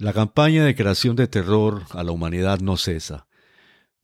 La campaña de creación de terror a la humanidad no cesa.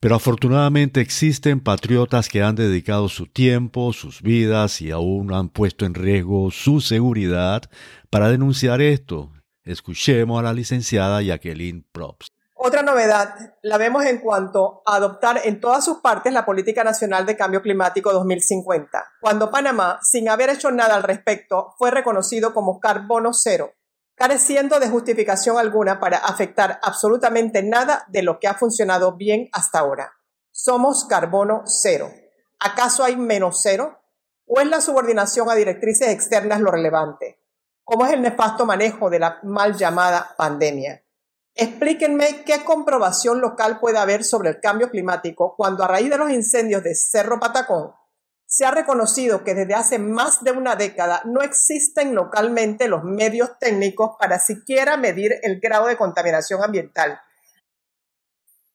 Pero afortunadamente existen patriotas que han dedicado su tiempo, sus vidas y aún han puesto en riesgo su seguridad para denunciar esto. Escuchemos a la licenciada Jacqueline Probst. Otra novedad la vemos en cuanto a adoptar en todas sus partes la Política Nacional de Cambio Climático 2050, cuando Panamá, sin haber hecho nada al respecto, fue reconocido como carbono cero careciendo de justificación alguna para afectar absolutamente nada de lo que ha funcionado bien hasta ahora. Somos carbono cero. ¿Acaso hay menos cero? ¿O es la subordinación a directrices externas lo relevante? ¿Cómo es el nefasto manejo de la mal llamada pandemia? Explíquenme qué comprobación local puede haber sobre el cambio climático cuando a raíz de los incendios de Cerro Patacón se ha reconocido que desde hace más de una década no existen localmente los medios técnicos para siquiera medir el grado de contaminación ambiental.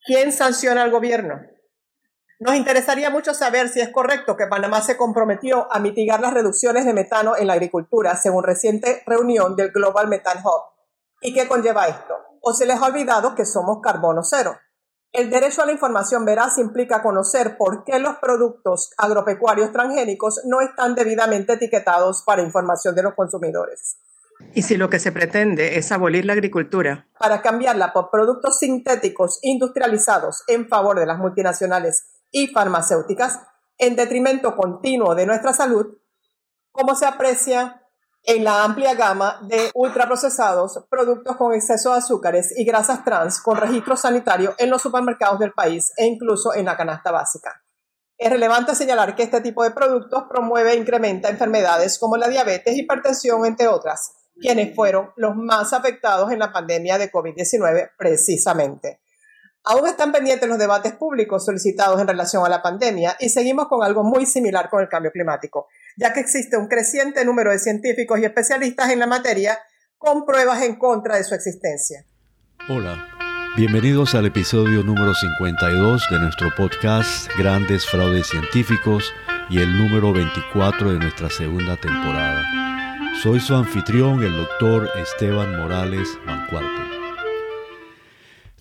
¿Quién sanciona al gobierno? Nos interesaría mucho saber si es correcto que Panamá se comprometió a mitigar las reducciones de metano en la agricultura, según reciente reunión del Global Methane Hub. ¿Y qué conlleva esto? ¿O se les ha olvidado que somos carbono cero? El derecho a la información veraz implica conocer por qué los productos agropecuarios transgénicos no están debidamente etiquetados para información de los consumidores. Y si lo que se pretende es abolir la agricultura. Para cambiarla por productos sintéticos industrializados en favor de las multinacionales y farmacéuticas, en detrimento continuo de nuestra salud, como se aprecia en la amplia gama de ultraprocesados, productos con exceso de azúcares y grasas trans con registro sanitario en los supermercados del país e incluso en la canasta básica. Es relevante señalar que este tipo de productos promueve e incrementa enfermedades como la diabetes, hipertensión, entre otras, quienes fueron los más afectados en la pandemia de COVID-19 precisamente. Aún están pendientes los debates públicos solicitados en relación a la pandemia y seguimos con algo muy similar con el cambio climático, ya que existe un creciente número de científicos y especialistas en la materia con pruebas en contra de su existencia. Hola, bienvenidos al episodio número 52 de nuestro podcast Grandes Fraudes Científicos y el número 24 de nuestra segunda temporada. Soy su anfitrión, el doctor Esteban Morales Mancuarte.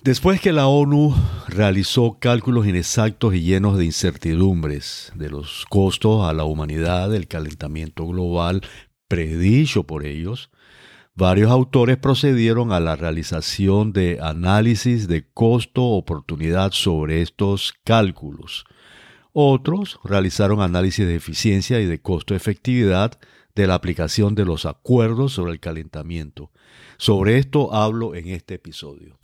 Después que la ONU realizó cálculos inexactos y llenos de incertidumbres de los costos a la humanidad del calentamiento global predicho por ellos, varios autores procedieron a la realización de análisis de costo-oportunidad sobre estos cálculos. Otros realizaron análisis de eficiencia y de costo-efectividad de la aplicación de los acuerdos sobre el calentamiento. Sobre esto hablo en este episodio.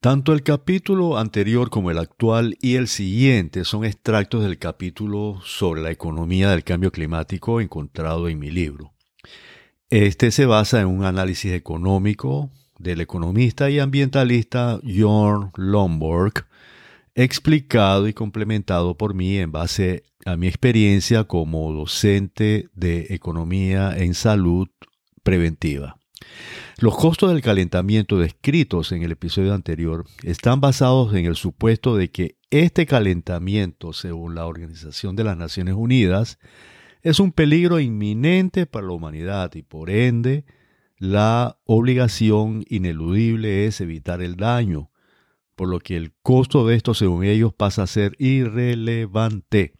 Tanto el capítulo anterior como el actual y el siguiente son extractos del capítulo sobre la economía del cambio climático encontrado en mi libro. Este se basa en un análisis económico del economista y ambientalista Jorn Lomborg, explicado y complementado por mí en base a mi experiencia como docente de economía en salud preventiva. Los costos del calentamiento descritos en el episodio anterior están basados en el supuesto de que este calentamiento, según la Organización de las Naciones Unidas, es un peligro inminente para la humanidad y por ende la obligación ineludible es evitar el daño, por lo que el costo de esto, según ellos, pasa a ser irrelevante.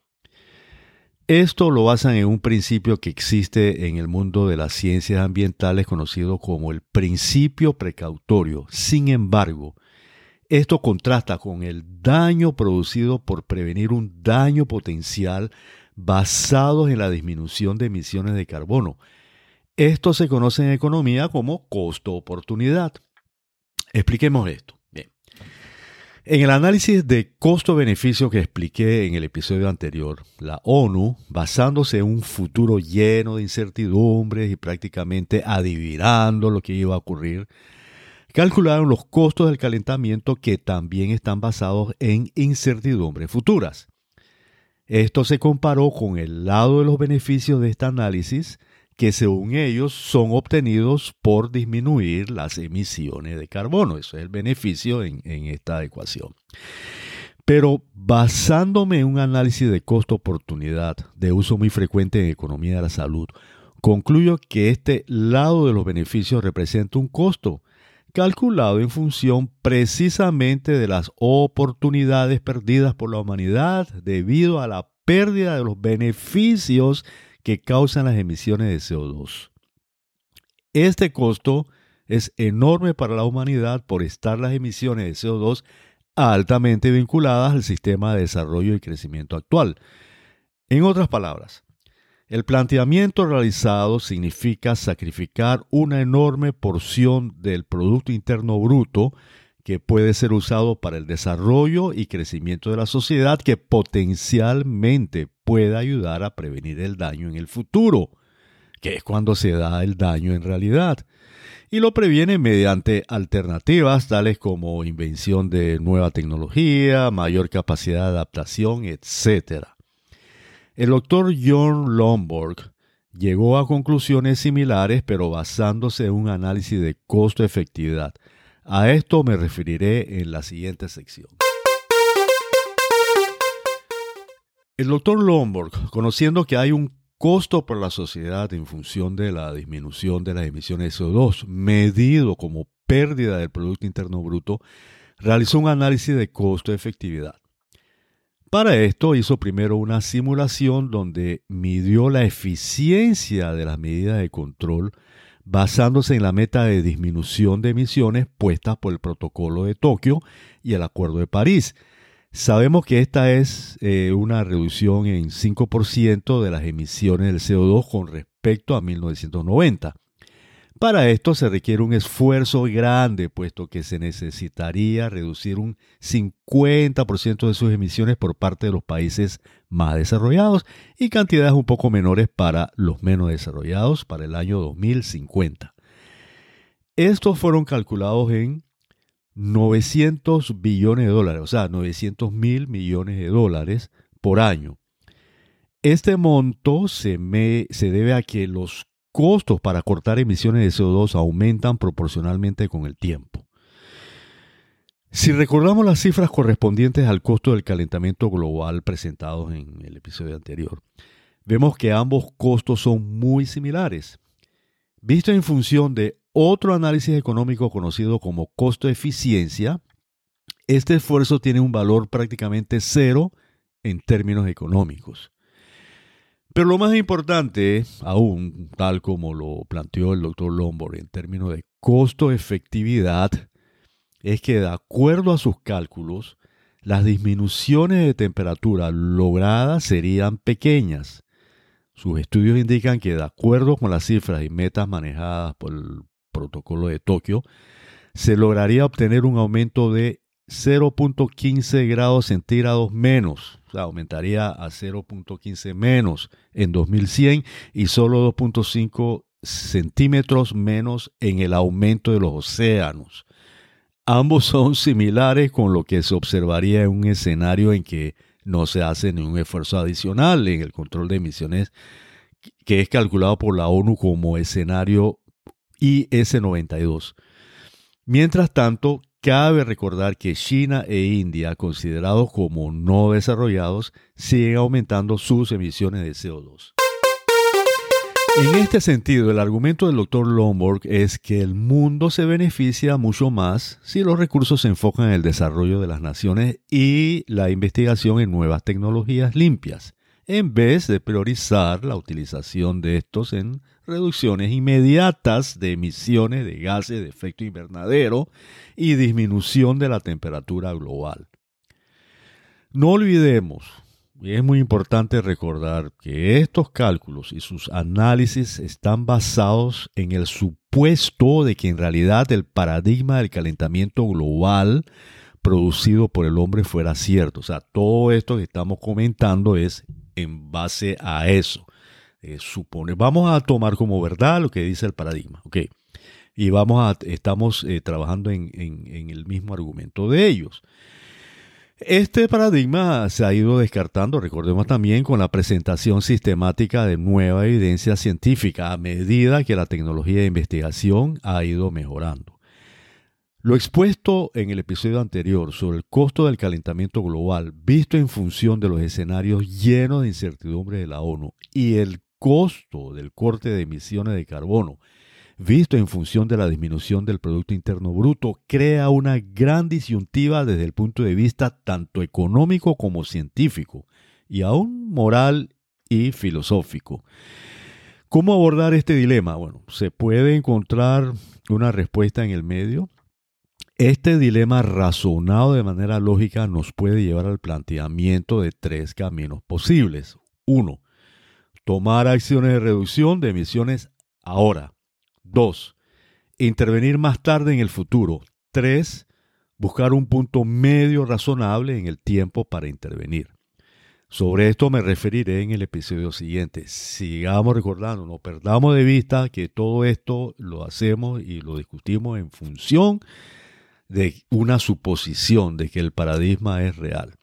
Esto lo basan en un principio que existe en el mundo de las ciencias ambientales conocido como el principio precautorio. Sin embargo, esto contrasta con el daño producido por prevenir un daño potencial basado en la disminución de emisiones de carbono. Esto se conoce en economía como costo-oportunidad. Expliquemos esto. En el análisis de costo-beneficio que expliqué en el episodio anterior, la ONU, basándose en un futuro lleno de incertidumbres y prácticamente adivinando lo que iba a ocurrir, calcularon los costos del calentamiento que también están basados en incertidumbres futuras. Esto se comparó con el lado de los beneficios de este análisis que según ellos son obtenidos por disminuir las emisiones de carbono. Eso es el beneficio en, esta ecuación. Pero basándome en un análisis de costo-oportunidad de uso muy frecuente en economía de la salud, concluyo que este lado de los beneficios representa un costo calculado en función precisamente de las oportunidades perdidas por la humanidad debido a la pérdida de los beneficios que causan las emisiones de CO2. Este costo es enorme para la humanidad por estar las emisiones de CO2 altamente vinculadas al sistema de desarrollo y crecimiento actual. En otras palabras, el planteamiento realizado significa sacrificar una enorme porción del Producto Interno Bruto que puede ser usado para el desarrollo y crecimiento de la sociedad que potencialmente puede ayudar a prevenir el daño en el futuro, que es cuando se da el daño en realidad. Y lo previene mediante alternativas tales como invención de nueva tecnología, mayor capacidad de adaptación, etc. El doctor John Lomborg llegó a conclusiones similares, pero basándose en un análisis de costo-efectividad. A esto me referiré en la siguiente sección. El doctor Lomborg, conociendo que hay un costo para la sociedad en función de la disminución de las emisiones de CO2, medido como pérdida del Producto Interno Bruto, realizó un análisis de costo-efectividad. Para esto hizo primero una simulación donde midió la eficiencia de las medidas de control basándose en la meta de disminución de emisiones puestas por el Protocolo de Tokio y el Acuerdo de París. Sabemos que esta es eh, una reducción en 5% de las emisiones del CO2 con respecto a 1990. Para esto se requiere un esfuerzo grande, puesto que se necesitaría reducir un 50% de sus emisiones por parte de los países más desarrollados y cantidades un poco menores para los menos desarrollados para el año 2050. Estos fueron calculados en 900 billones de dólares, o sea, 900 mil millones de dólares por año. Este monto se, se debe a que los costos para cortar emisiones de CO2 aumentan proporcionalmente con el tiempo. Si recordamos las cifras correspondientes al costo del calentamiento global presentados en el episodio anterior, vemos que ambos costos son muy similares. Visto en función de otro análisis económico conocido como costo-eficiencia, este esfuerzo tiene un valor prácticamente cero en términos económicos. Pero lo más importante, aún tal como lo planteó el doctor Lombard en términos de costo-efectividad, es que de acuerdo a sus cálculos, las disminuciones de temperatura logradas serían pequeñas. Sus estudios indican que de acuerdo con las cifras y metas manejadas por el protocolo de Tokio, se lograría obtener un aumento de 0.15 grados centígrados menos, o sea, aumentaría a 0.15 menos en 2100 y solo 2.5 centímetros menos en el aumento de los océanos. Ambos son similares con lo que se observaría en un escenario en que no se hace ningún esfuerzo adicional en el control de emisiones que es calculado por la ONU como escenario IS-92. Mientras tanto, Cabe recordar que China e India, considerados como no desarrollados, siguen aumentando sus emisiones de CO2. En este sentido, el argumento del Dr. Lomborg es que el mundo se beneficia mucho más si los recursos se enfocan en el desarrollo de las naciones y la investigación en nuevas tecnologías limpias, en vez de priorizar la utilización de estos en reducciones inmediatas de emisiones de gases de efecto invernadero y disminución de la temperatura global. No olvidemos, y es muy importante recordar que estos cálculos y sus análisis están basados en el supuesto de que en realidad el paradigma del calentamiento global producido por el hombre fuera cierto. O sea, todo esto que estamos comentando es en base a eso. Eh, supone, vamos a tomar como verdad lo que dice el paradigma, ¿ok? Y vamos a, estamos eh, trabajando en, en el mismo argumento de ellos. Este paradigma se ha ido descartando, recordemos también, con la presentación sistemática de nueva evidencia científica a medida que la tecnología de investigación ha ido mejorando. Lo expuesto en el episodio anterior sobre el costo del calentamiento global visto en función de los escenarios llenos de incertidumbre de la ONU y el costo del corte de emisiones de carbono, visto en función de la disminución del Producto Interno Bruto, crea una gran disyuntiva desde el punto de vista tanto económico como científico, y aún moral y filosófico. ¿Cómo abordar este dilema? Bueno, se puede encontrar una respuesta en el medio. Este dilema razonado de manera lógica nos puede llevar al planteamiento de tres caminos posibles. Uno, tomar acciones de reducción de emisiones ahora. Dos, intervenir más tarde en el futuro. Tres, buscar un punto medio razonable en el tiempo para intervenir. Sobre esto me referiré en el episodio siguiente. Sigamos recordando, no perdamos de vista que todo esto lo hacemos y lo discutimos en función de una suposición de que el paradigma es real.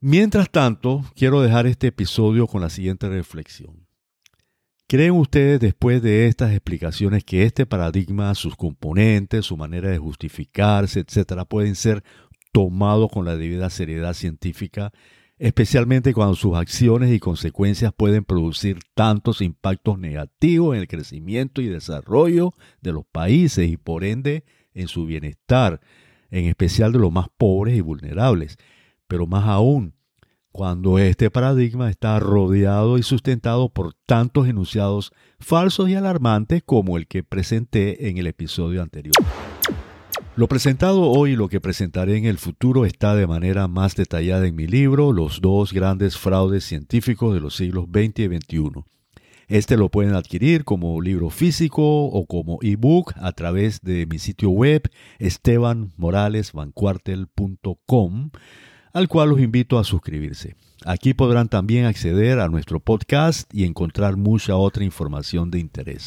Mientras tanto, quiero dejar este episodio con la siguiente reflexión. ¿Creen ustedes después de estas explicaciones que este paradigma, sus componentes, su manera de justificarse, etcétera, pueden ser tomados con la debida seriedad científica especialmente cuando sus acciones y consecuencias pueden producir tantos impactos negativos en el crecimiento y desarrollo de los países y por ende en su bienestar, en especial de los más pobres y vulnerables. Pero más aún, cuando este paradigma está rodeado y sustentado por tantos enunciados falsos y alarmantes como el que presenté en el episodio anterior. Lo presentado hoy y lo que presentaré en el futuro está de manera más detallada en mi libro Los dos grandes fraudes científicos de los siglos XX y XXI. Este lo pueden adquirir como libro físico o como ebook a través de mi sitio web estebanmoralesvancuartel.com, al cual los invito a suscribirse. Aquí podrán también acceder a nuestro podcast y encontrar mucha otra información de interés.